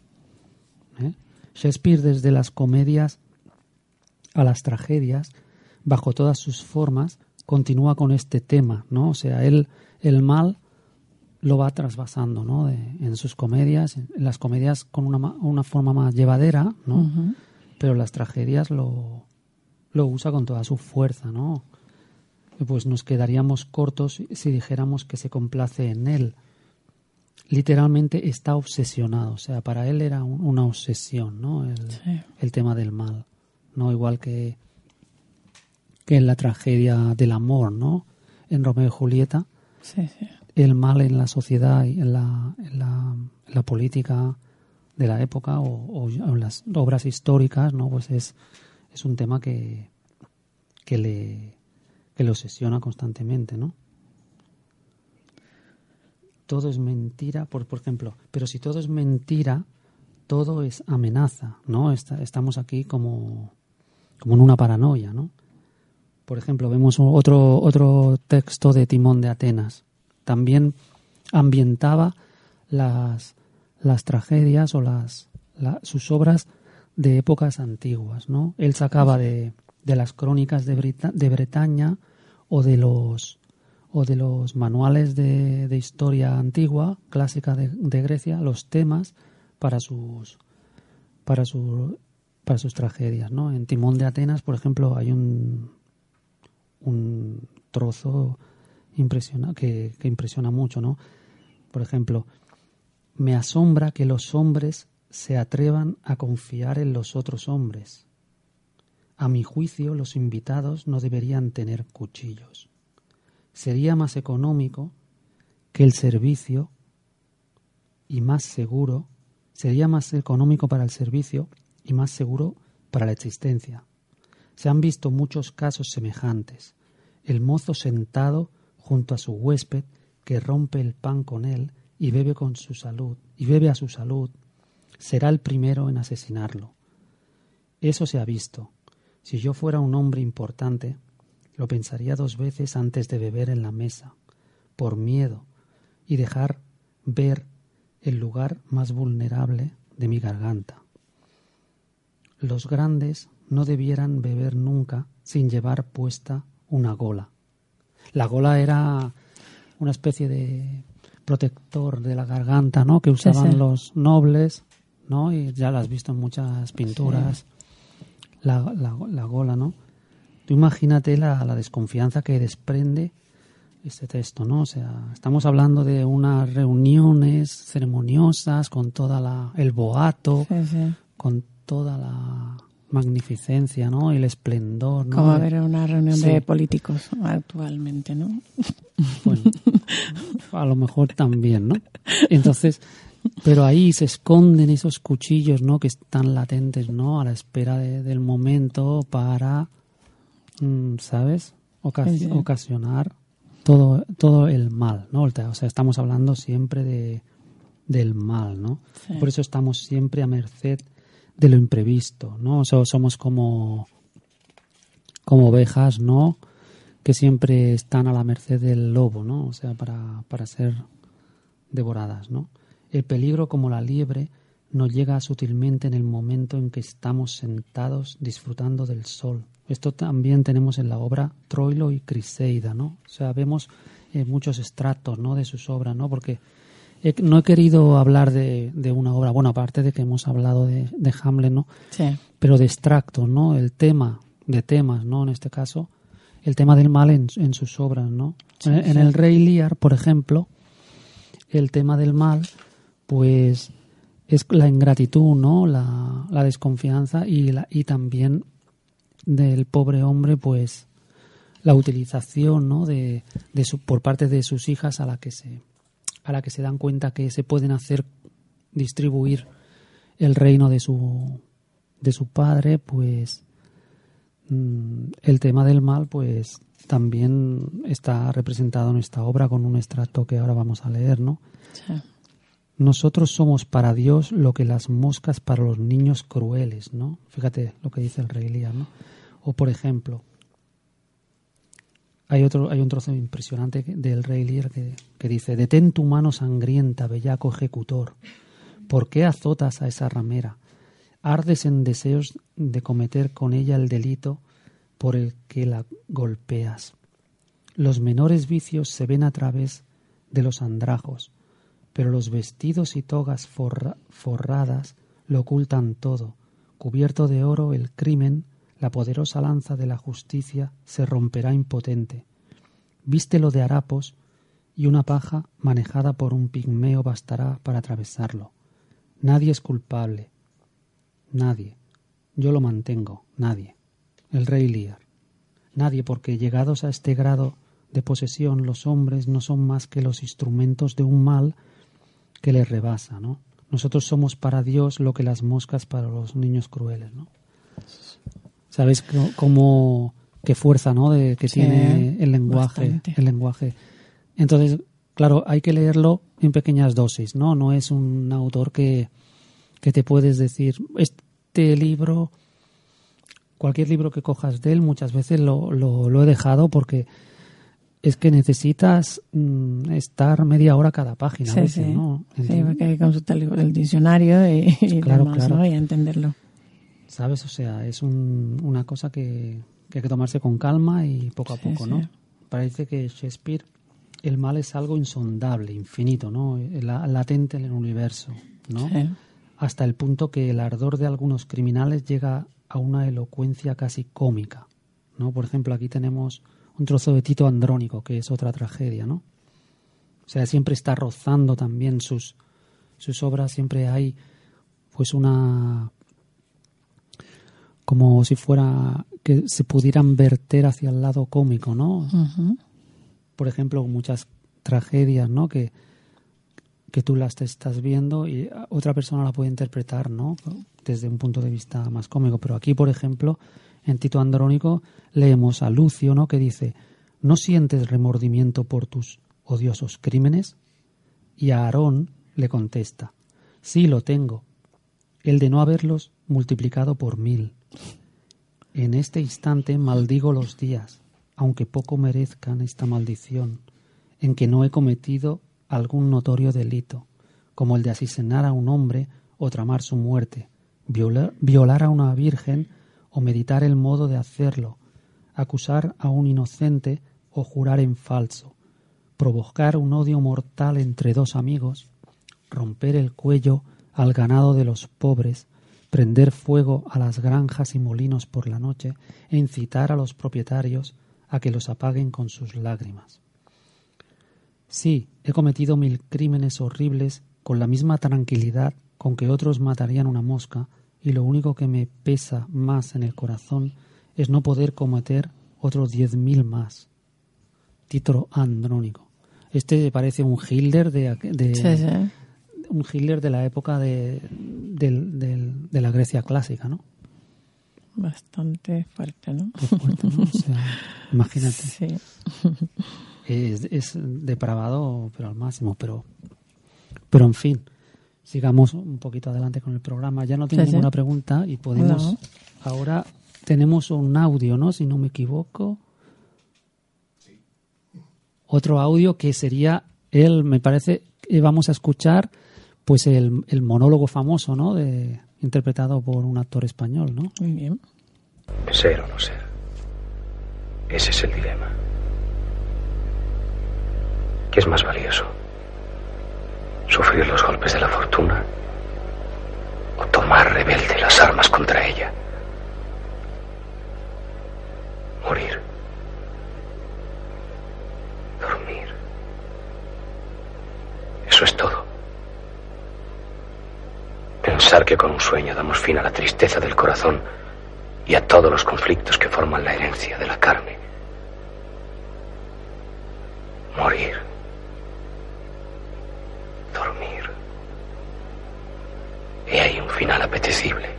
¿Eh? Shakespeare desde las comedias a las tragedias, bajo todas sus formas, continúa con este tema, ¿no? O sea, él el mal lo va trasvasando, ¿no? De- en sus comedias, en las comedias con una, una forma más llevadera, ¿no? Pero las tragedias lo, lo usa con toda su fuerza, ¿no? Pues nos quedaríamos cortos si dijéramos que se complace en él. Literalmente está obsesionado, o sea, para él era un- una obsesión, ¿no? El, Sí. el tema del mal, no igual que que en la tragedia del amor, ¿no? En Romeo y Julieta, Sí, sí. el mal en la sociedad y en la, en la, en la política de la época o, o en las obras históricas, ¿no? Pues es, es un tema que, que le que le obsesiona constantemente, ¿no? Todo es mentira, por, por ejemplo, pero si todo es mentira, todo es amenaza, ¿no? Está- estamos aquí como, como en una paranoia, ¿no? Por ejemplo, vemos otro, otro texto de Timón de Atenas. También ambientaba las, las tragedias o las, la- sus obras de épocas antiguas, ¿no? Él sacaba de, de las crónicas de, Brita- de Bretaña o de los o de los manuales de, de historia antigua, clásica de, de Grecia, los temas para sus para su, para sus tragedias, ¿no? En Timón de Atenas, por ejemplo, hay un un trozo que, que impresiona mucho, ¿no? Por ejemplo, me asombra que los hombres se atrevan a confiar en los otros hombres. A mi juicio, los invitados no deberían tener cuchillos. Sería más económico que el servicio y más seguro, sería más económico para el servicio y más seguro para la existencia. Se han visto muchos casos semejantes. El mozo sentado junto a su huésped que rompe el pan con él y bebe con su salud y bebe a su salud será el primero en asesinarlo. Eso se ha visto. Si yo fuera un hombre importante, lo pensaría dos veces antes de beber en la mesa, por miedo, y dejar ver el lugar más vulnerable de mi garganta. Los grandes no debieran beber nunca sin llevar puesta una gola. La gola era una especie de protector de la garganta, ¿no? Que usaban sí. los nobles, ¿no? Y ya la has visto en muchas pinturas. La, la- la gola, ¿no? Tú imagínate la, la desconfianza que desprende este texto, ¿no? O sea, estamos hablando de unas reuniones ceremoniosas con toda la el boato, Sí, sí. con toda la magnificencia, ¿no? Y el esplendor, ¿no? Como ver una reunión Sí. de políticos actualmente, ¿no? Bueno, a lo mejor también, ¿no? Entonces, pero ahí se esconden esos cuchillos, ¿no? Que están latentes, ¿no? A la espera de- del momento para, mm, ¿sabes? Ocas-. Ocasionar todo, todo el mal, ¿no? O sea, estamos hablando siempre de, del mal, ¿no? Sí. Por eso estamos siempre a merced de lo imprevisto, ¿no? O sea, somos como, como ovejas, ¿no? Que siempre están a la merced del lobo, ¿no? O sea, para, para ser devoradas, ¿no? El peligro, como la liebre, nos llega sutilmente en el momento en que estamos sentados disfrutando del sol. Esto también tenemos en la obra Troilo y Criseida, ¿no? O sea, vemos eh, muchos extractos, ¿no? De sus obras, ¿no? Porque he- no he querido hablar de, de una obra, bueno, aparte de que hemos hablado de, de Hamlet, ¿no? Sí. pero de extractos, ¿no? El tema, de temas, ¿no? En este caso, el tema del mal en, en sus obras, ¿no? Sí, en, el Rey Lear, por ejemplo, el tema del mal, pues es la ingratitud, ¿no? La, la desconfianza y, la, y también del pobre hombre, pues la utilización, ¿no? De, de su, por parte de sus hijas a la que se a la que se dan cuenta que se pueden hacer distribuir el reino de su de su padre, pues mm, el tema del mal, pues también está representado en esta obra con un extracto que ahora vamos a leer, ¿no? sí. Nosotros somos para Dios lo que las moscas para los niños crueles, ¿no? Fíjate lo que dice el rey Lear, ¿no? O por ejemplo, hay otro, hay un trozo impresionante del rey Lear que, dice: Detén tu mano sangrienta, bellaco ejecutor. ¿Por qué azotas a esa ramera? Ardes en deseos de cometer con ella el delito por el que la golpeas. Los menores vicios se ven a través de los andrajos, pero los vestidos y togas forra- forradas lo ocultan todo. Cubierto de oro el crimen, la poderosa lanza de la justicia se romperá impotente. Vístelo de harapos y una paja manejada por un pigmeo bastará para atravesarlo. Nadie es culpable. Nadie. Yo lo mantengo. Nadie. El rey Lear. nadie, porque llegados a este grado de posesión, los hombres no son más que los instrumentos de un mal que les rebasa, ¿no? Nosotros somos para Dios lo que las moscas para los niños crueles. ¿Sabes cómo qué fuerza, ¿no? De, que tiene el lenguaje, el lenguaje. Entonces, claro, hay que leerlo en pequeñas dosis, ¿no? No es un autor que, que te puedes decir, este libro, cualquier libro que cojas de él, muchas veces lo, lo, he dejado porque es que necesitas mm, estar media hora cada página. Sí, sí. ¿no? sí porque hay que consultar el, diccionario y, claro, claro. y entenderlo. ¿Sabes? O sea, es un, una cosa que, que, hay que tomarse con calma y poco a poco, ¿no? Parece que Shakespeare, el mal es algo insondable, infinito, ¿no? latente en el universo, ¿no? Hasta el punto que el ardor de algunos criminales llega a una elocuencia casi cómica, ¿no? Por ejemplo, aquí tenemos un trozo de Tito Andrónico, que es otra tragedia, ¿no? O sea, siempre está rozando también sus, sus obras, siempre hay pues una como si fuera que se pudieran verter hacia el lado cómico, ¿no? Por ejemplo, muchas tragedias, ¿no? Que, que tú las estás viendo y otra persona la puede interpretar, ¿no? Desde un punto de vista más cómico. Pero aquí, por ejemplo, en Tito Andrónico leemos a Lucio, ¿no? Que dice, ¿no sientes remordimiento por tus odiosos crímenes? Y a Aarón le contesta, sí lo tengo, el de no haberlos multiplicado por mil. En este instante maldigo los días, aunque poco merezcan esta maldición, en que no he cometido algún notorio delito, como el de asesinar a un hombre o tramar su muerte, violar, a una virgen o meditar el modo de hacerlo, acusar a un inocente o jurar en falso, provocar un odio mortal entre dos amigos, romper el cuello al ganado de los pobres, prender fuego a las granjas y molinos por la noche e incitar a los propietarios a que los apaguen con sus lágrimas. Sí, he cometido mil crímenes horribles con la misma tranquilidad con que otros matarían una mosca, y lo único que me pesa más en el corazón es no poder cometer otros diez mil más. Título andrónico. Este parece un Hilder de, de, un Hitler de la época de, de, la Grecia clásica, ¿no? Bastante fuerte, ¿no? imagínate. Sí. Es, es, depravado, pero al máximo. Pero, pero en fin, sigamos un poquito adelante con el programa. Ya no tengo ninguna pregunta y podemos. Ahora tenemos un audio, ¿no? Si no me equivoco. Otro audio que sería él, me parece, vamos a escuchar pues el, el monólogo famoso, ¿no? De, interpretado por un actor español, ¿no? Muy bien. Ser o no ser. Ese es el dilema. ¿Qué es más valioso? ¿Sufrir los golpes de la fortuna o tomar rebelde las armas contra ella? Morir. Dormir. Eso es todo. Pensar que con un sueño damos fin a la tristeza del corazón y a todos los conflictos que forman la herencia de la carne. Morir. Dormir. Y hay un final apetecible.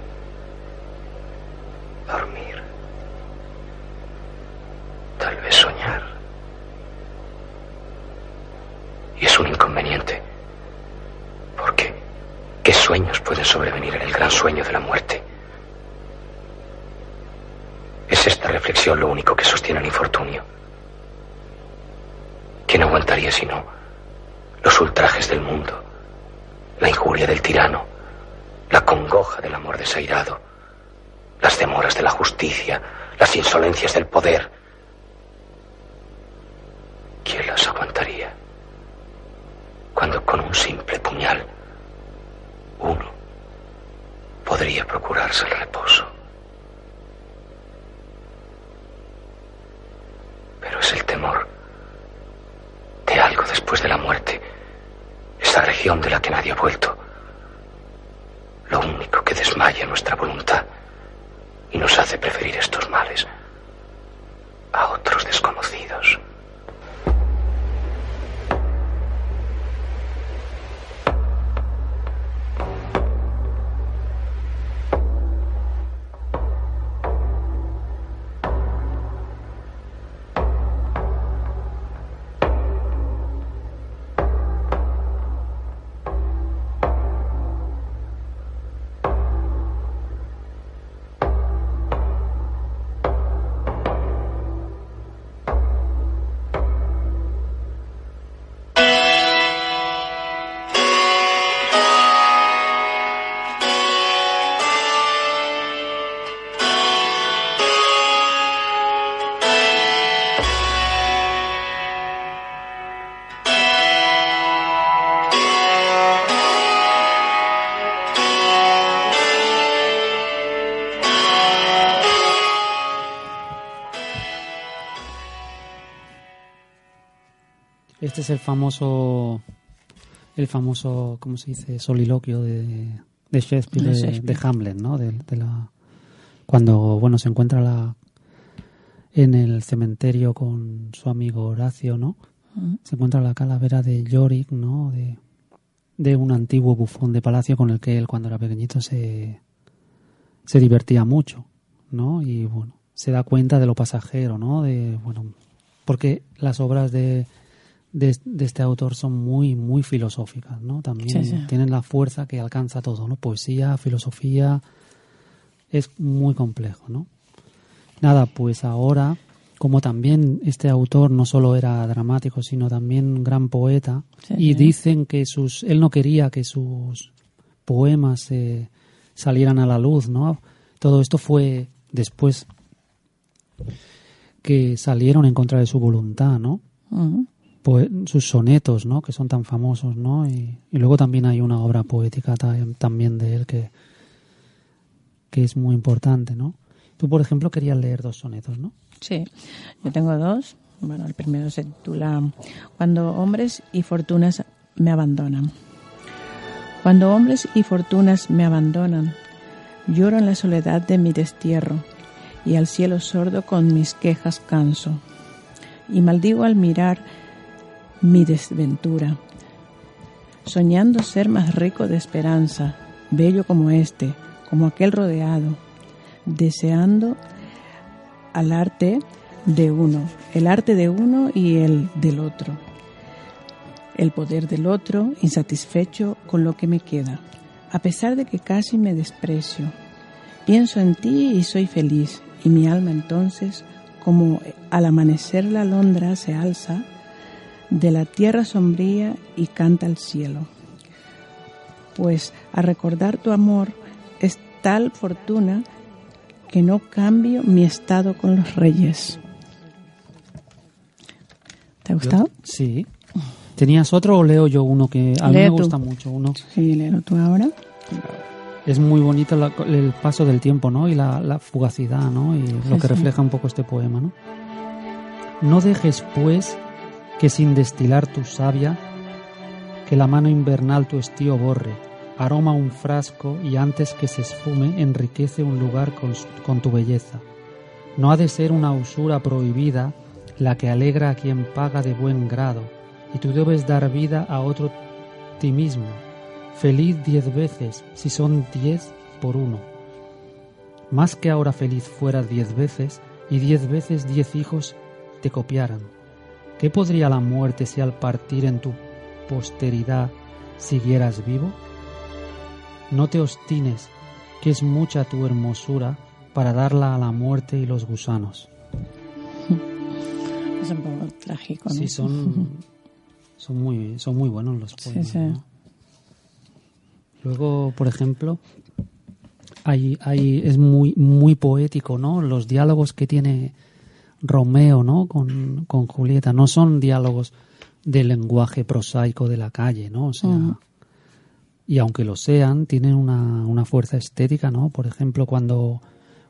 Dormir. Tal vez soñar. Y es un inconveniente. ¿Por qué? ¿Qué sueños pueden sobrevenir en el gran sueño de la muerte? Es esta reflexión lo único que sostiene el infortunio. ¿Quién aguantaría si no los ultrajes del mundo, la injuria del tirano, la congoja del amor desairado, las demoras de la justicia, las insolencias del poder? ¿Quién las aguantaría? Cuando con un simple puñal uno podría procurarse el reposo. Pero es el temor de algo después de la muerte, esa región de la que nadie ha vuelto, lo único que desmaya nuestra voluntad y nos hace preferir estos males. a otros desconocidos. Este es el famoso, el famoso, ¿cómo se dice? Soliloquio de, de Shakespeare, De de, Shakespeare. de Hamlet, ¿no? De, de la, cuando, bueno, se encuentra la, en el cementerio con su amigo Horacio, ¿no? Se encuentra la calavera de Yorick, ¿no? De, de un antiguo bufón de palacio con el que él cuando era pequeñito se, se divertía mucho, ¿no? Y bueno, se da cuenta de lo pasajero, ¿no? De, bueno, porque las obras de, de, de este autor son muy, muy filosóficas, ¿no? También Sí, sí. tienen la fuerza que alcanza todo, ¿no? Poesía, filosofía, es muy complejo, ¿no? Nada, pues ahora, como también este autor no solo era dramático, sino también un gran poeta, Sí, y dicen que sus, él no quería que sus poemas eh, salieran a la luz, ¿no? Todo esto fue después que salieron en contra de su voluntad, ¿no? Ujú. Sus sonetos, ¿no? Que son tan famosos, ¿no? Y, luego también hay una obra poética ta- también de él que, que es muy importante, ¿no? Tú, por ejemplo, querías leer dos sonetos, ¿no? Sí, yo tengo dos. Bueno, el primero se titula Cuando hombres y fortunas me abandonan. Cuando hombres y fortunas me abandonan, lloro en la soledad de mi destierro y al cielo sordo con mis quejas canso. Y maldigo al mirar mi desventura, soñando ser más rico de esperanza, bello como este, como aquel rodeado, deseando al arte de uno, el arte de uno y el del otro, el poder del otro, insatisfecho con lo que me queda, a pesar de que casi me desprecio. Pienso en ti y soy feliz, y mi alma entonces, como al amanecer la alondra se alza de la tierra sombría y canta al cielo. Pues a recordar tu amor es tal fortuna que no cambio mi estado con los reyes. ¿Te ha gustado? Sí. ¿Tenías otro o leo yo uno que a mí me tú. gusta mucho? Uno Sí, léelo tú ahora. es muy bonito la- el paso del tiempo, ¿no? Y la, la fugacidad, ¿no? Y lo que sí. refleja un poco este poema, ¿no? No dejes, pues, que sin destilar tu savia, que la mano invernal tu estío borre, aroma un frasco y antes que se esfume enriquece un lugar con, con tu belleza. No ha de ser una usura prohibida la que alegra a quien paga de buen grado, y tú debes dar vida a otro ti mismo, feliz diez veces si son diez por uno. Más que ahora feliz fueras diez veces y diez veces diez hijos te copiaran. ¿Qué podría la muerte si al partir en tu posteridad siguieras vivo? No te obstines, que es mucha tu hermosura para darla a la muerte y los gusanos. Es un poco trágico, ¿no? Sí, son, son, muy, son muy buenos los Sí, poemas. sí. ¿no? Luego, por ejemplo, hay, hay, es muy, muy poético, ¿no? Los diálogos que tiene Romeo, ¿no? Con, con Julieta no son diálogos del lenguaje prosaico de la calle, ¿no? O sea, y aunque lo sean, tienen una, una fuerza estética, ¿no? Por ejemplo, cuando,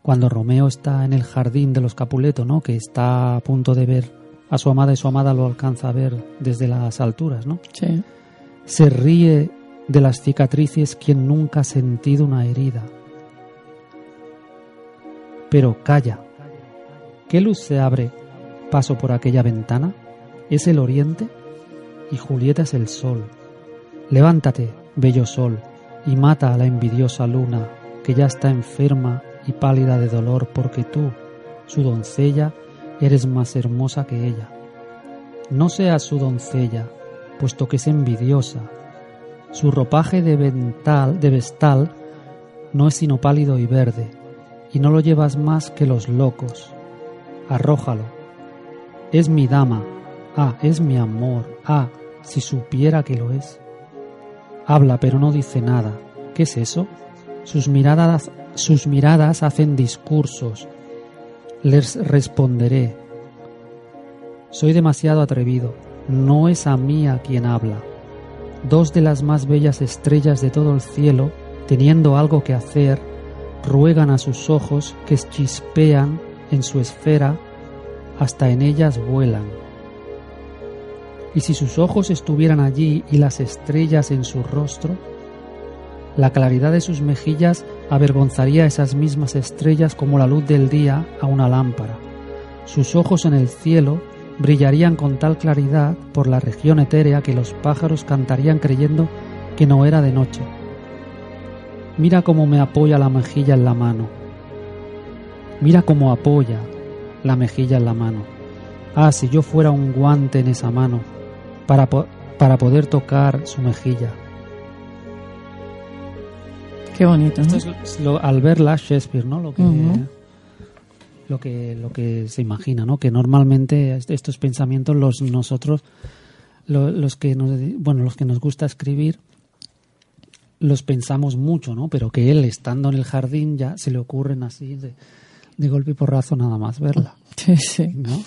cuando Romeo está en el jardín de los Capuleto, ¿no? Que está a punto de ver a su amada y su amada lo alcanza a ver desde las alturas, ¿no? Sí. Se ríe de las cicatrices quien nunca ha sentido una herida. Pero calla. ¿Qué luz se abre paso por aquella ventana es el oriente y Julieta es el sol. Levántate, bello sol, y mata a la envidiosa luna que ya está enferma y pálida de dolor porque tú, su doncella, eres más hermosa que ella. No seas su doncella, puesto que es envidiosa. Su ropaje de, vental, de vestal no es sino pálido y verde, y no lo llevas más que los locos. Arrójalo. Es mi dama, ah, es mi amor, ah, si supiera que lo es. Habla pero no dice nada. ¿Qué es eso? Sus miradas, sus miradas hacen discursos. Les responderé. Soy demasiado atrevido. No es a mí a quien habla. Dos de las más bellas estrellas de todo el cielo, teniendo algo que hacer, ruegan a sus ojos que chispean en su esfera, hasta en ellas vuelan. Y si sus ojos estuvieran allí y las estrellas en su rostro, la claridad de sus mejillas avergonzaría esas mismas estrellas como la luz del día a una lámpara. Sus ojos en el cielo brillarían con tal claridad por la región etérea que los pájaros cantarían creyendo que no era de noche. Mira cómo me apoya la mejilla en la mano. Mira cómo apoya la mejilla en la mano. Ah, si yo fuera un guante en esa mano para, para poder tocar su mejilla. Qué bonito. Esto es lo, al verla Shakespeare, ¿no? Lo que, lo que lo que se imagina, ¿no? Que normalmente estos pensamientos los nosotros los que nos, bueno los que nos gusta escribir los pensamos mucho, ¿no? Pero que él estando en el jardín ya se le ocurren así de, de golpe y porrazo nada más verla. Sí, sí. ¿no?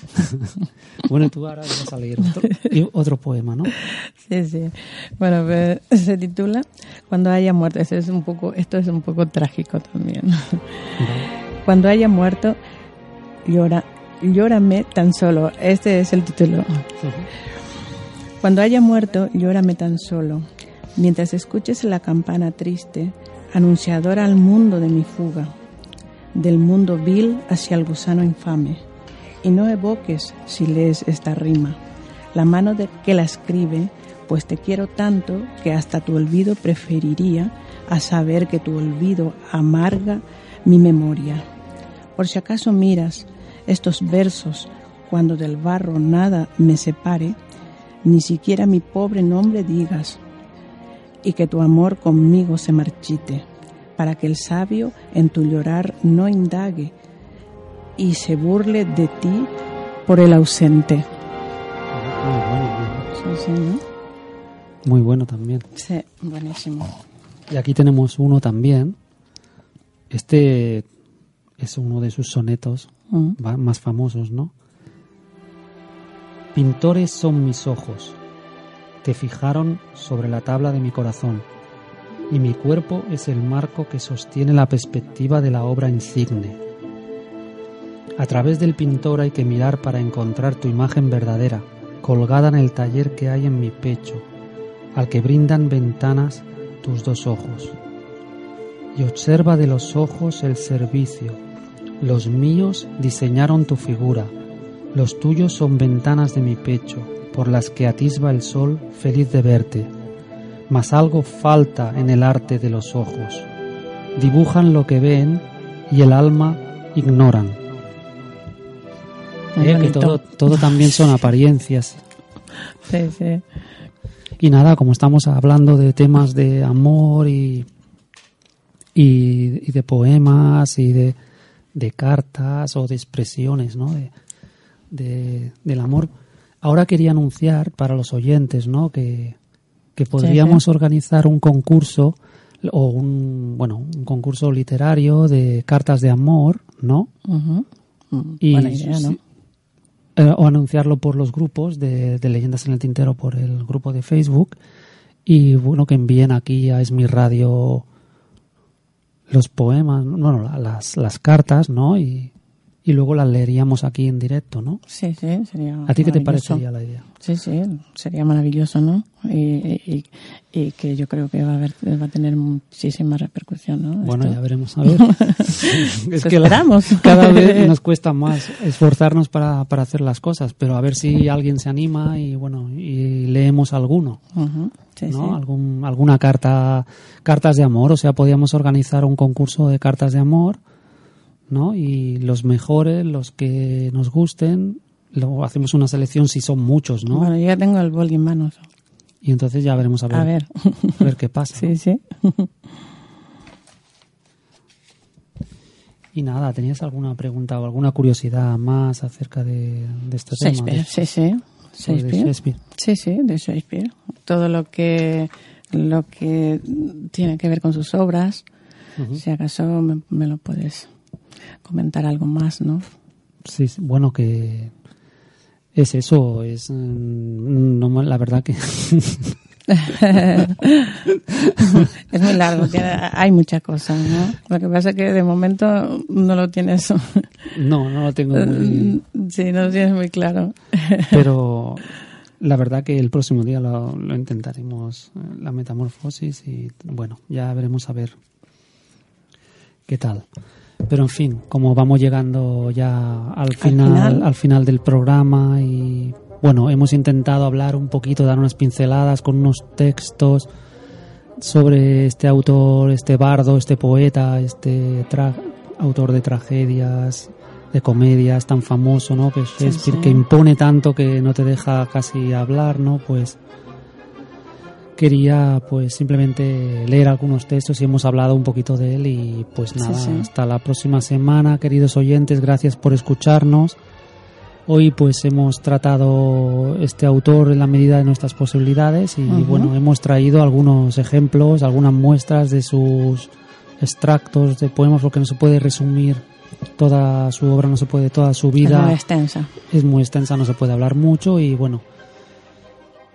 bueno, tú ahora vas a leer otro, otro, poema, ¿no? Sí, sí. Bueno, pues, se titula Cuando haya muerto. Es un poco, esto es un poco trágico también. Cuando haya muerto, llora, llórame tan solo. Este es el título. Cuando haya muerto, llórame tan solo. Mientras escuches la campana triste, anunciadora al mundo de mi fuga, del mundo vil hacia el gusano infame y no evoques si lees esta rima. La mano de que la escribe, pues te quiero tanto que hasta tu olvido preferiría a saber que tu olvido amarga mi memoria. Por si acaso miras estos versos cuando del barro nada me separe, ni siquiera mi pobre nombre digas, y que tu amor conmigo se marchite, para que el sabio en tu llorar no indague, y se burle de ti por el ausente. Muy bueno, sí, ¿no? Muy bueno también. Sí, buenísimo. Y aquí tenemos uno también. Este es uno de sus sonetos mm. más famosos, ¿no? Pintores son mis ojos, te fijaron sobre la tabla de mi corazón, y mi cuerpo es el marco que sostiene la perspectiva de la obra insigne. A través del pintor hay que mirar para encontrar tu imagen verdadera, colgada en el taller que hay en mi pecho, al que brindan ventanas tus dos ojos. Y observa de los ojos el servicio. Los míos diseñaron tu figura, los tuyos son ventanas de mi pecho, por las que atisba el sol feliz de verte. Mas algo falta en el arte de los ojos. Dibujan lo que ven y el alma ignoran eh, que todo, todo también son apariencias. Sí, sí. Y nada, como estamos hablando de temas de amor y, y, de poemas y de, de, cartas o de expresiones ¿no? de, del amor, ahora quería anunciar para los oyentes ¿no? que, que podríamos organizar un concurso o un bueno un concurso literario de cartas de amor, ¿no? y, Buena idea, ¿no? Eh, o anunciarlo por los grupos de, Leyendas en el Tintero, por el grupo de Facebook. Y bueno, que envíen aquí a Es mi Radio los poemas, bueno, las, las cartas, ¿no? Y, y luego las leeríamos aquí en directo, ¿no? Sí, sí, sería. ¿A ti qué te parecería la idea? Sí, sí, sería maravilloso, ¿no? Y, y, y que yo creo que va a, haber, va a tener muchísima repercusión, ¿no? Bueno, Esto. ya veremos a ver. Pues esperamos. cada vez nos cuesta más esforzarnos para, para hacer las cosas, pero a ver si alguien se anima y bueno, y leemos alguno. Sí, ¿no? sí. Algún, alguna carta, cartas de amor, o sea, podíamos organizar un concurso de cartas de amor, ¿no? Y los mejores, los que nos gusten, luego hacemos una selección si son muchos, ¿no? Bueno, yo ya tengo el boli en manos. Y entonces ya veremos a ver, A ver. a ver qué pasa. Sí, sí. Y nada, ¿tenías alguna pregunta o alguna curiosidad más acerca de, de este tema? Shakespeare, sí, sí. Sobre Shakespeare. Shakespeare. Sí, sí, de Shakespeare. Todo lo que lo que tiene que ver con sus obras. Si acaso me, me lo puedes comentar algo más, ¿no? Sí, bueno, que es eso, es mm, no, la verdad que es muy largo, tiene- hay mucha cosa, ¿no? Lo que pasa es que de momento no lo tienes, no, no lo tengo muy, sí, no lo tienes muy claro. pero la verdad que el próximo día lo, lo intentaremos eh, la metamorfosis y bueno, ya veremos a ver qué tal. Pero en fin, como vamos llegando ya al final, final. al final del programa y bueno, hemos intentado hablar un poquito, dar unas pinceladas con unos textos sobre este autor, este bardo, este poeta, este tra- autor de tragedias, de comedias tan famoso, ¿no? Que es Shakespeare, sí. que impone tanto que no te deja casi hablar, ¿no? Pues quería pues simplemente leer algunos textos y hemos hablado un poquito de él y pues nada, sí. hasta la próxima semana, queridos oyentes, gracias por escucharnos. Hoy pues hemos tratado este autor en la medida de nuestras posibilidades y bueno, hemos traído algunos ejemplos, algunas muestras de sus extractos de poemas porque no se puede resumir toda su obra, no se puede toda su Es vida muy extensa. es muy extensa, no se puede hablar mucho y bueno,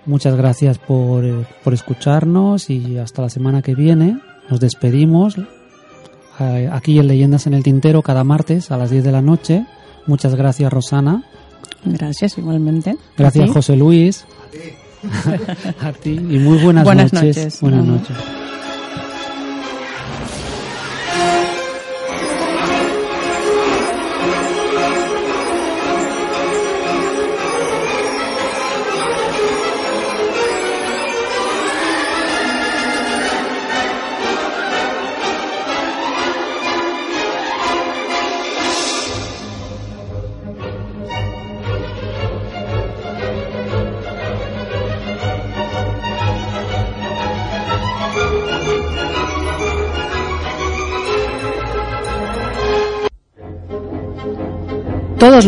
muchas gracias por, eh, por escucharnos y hasta la semana que viene. Nos despedimos eh, aquí en Leyendas en el Tintero cada martes a las 10 de la noche. Muchas gracias Rosana, Gracias, igualmente. gracias. José Luis, a ti y muy buenas, Buenas noches. noches. Buenas noches.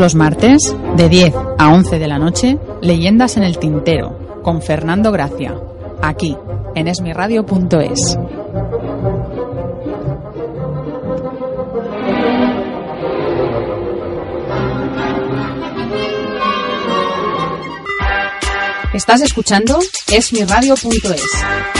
Los martes, de 10 a 11 de la noche, Leyendas en el Tintero, con Fernando Gracia, aquí, en esmiradio.es. Estás escuchando esmiradio.es.